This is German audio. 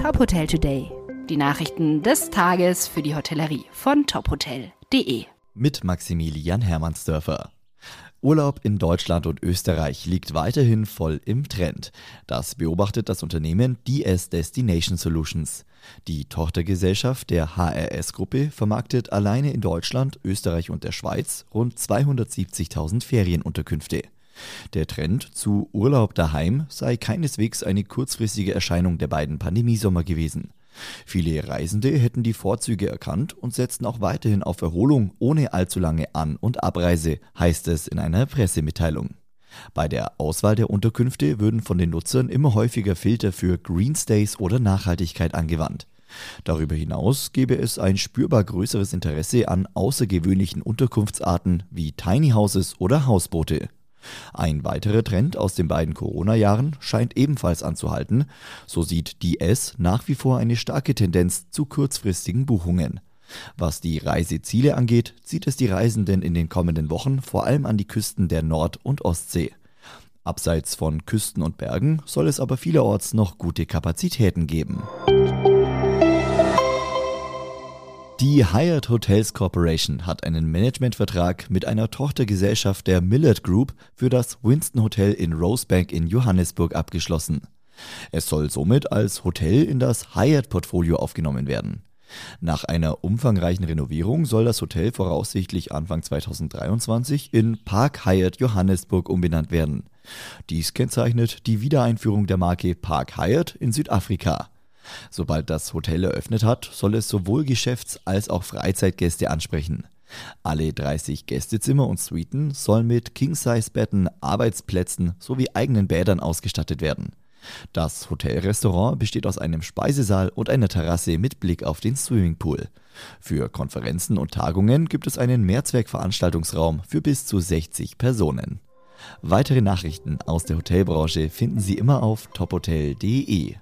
Top Hotel Today. Die Nachrichten des Tages für die Hotellerie von tophotel.de. Mit Maximilian Hermannsdörfer. Urlaub in Deutschland und Österreich liegt weiterhin voll im Trend. Das beobachtet das Unternehmen DS Destination Solutions. Die Tochtergesellschaft der HRS-Gruppe vermarktet alleine in Deutschland, Österreich und der Schweiz rund 270.000 Ferienunterkünfte. Der Trend zu Urlaub daheim sei keineswegs eine kurzfristige Erscheinung der beiden Pandemiesommer gewesen. Viele Reisende hätten die Vorzüge erkannt und setzten auch weiterhin auf Erholung ohne allzu lange An- und Abreise, heißt es in einer Pressemitteilung. Bei der Auswahl der Unterkünfte würden von den Nutzern immer häufiger Filter für Green Stays oder Nachhaltigkeit angewandt. Darüber hinaus gäbe es ein spürbar größeres Interesse an außergewöhnlichen Unterkunftsarten wie Tiny Houses oder Hausboote. Ein weiterer Trend aus den beiden Corona-Jahren scheint ebenfalls anzuhalten. So sieht die S nach wie vor eine starke Tendenz zu kurzfristigen Buchungen. Was die Reiseziele angeht, zieht es die Reisenden in den kommenden Wochen vor allem an die Küsten der Nord- und Ostsee. Abseits von Küsten und Bergen soll es aber vielerorts noch gute Kapazitäten geben. Die Hyatt Hotels Corporation hat einen Managementvertrag mit einer Tochtergesellschaft der Millard Group für das Winston Hotel in Rosebank in Johannesburg abgeschlossen. Es soll somit als Hotel in das Hyatt-Portfolio aufgenommen werden. Nach einer umfangreichen Renovierung soll das Hotel voraussichtlich Anfang 2023 in Park Hyatt Johannesburg umbenannt werden. Dies kennzeichnet die Wiedereinführung der Marke Park Hyatt in Südafrika. Sobald das Hotel eröffnet hat, soll es sowohl Geschäfts- als auch Freizeitgäste ansprechen. Alle 30 Gästezimmer und Suiten sollen mit King-Size-Betten, Arbeitsplätzen sowie eigenen Bädern ausgestattet werden. Das Hotelrestaurant besteht aus einem Speisesaal und einer Terrasse mit Blick auf den Swimmingpool. Für Konferenzen und Tagungen gibt es einen Mehrzweckveranstaltungsraum für bis zu 60 Personen. Weitere Nachrichten aus der Hotelbranche finden Sie immer auf tophotel.de.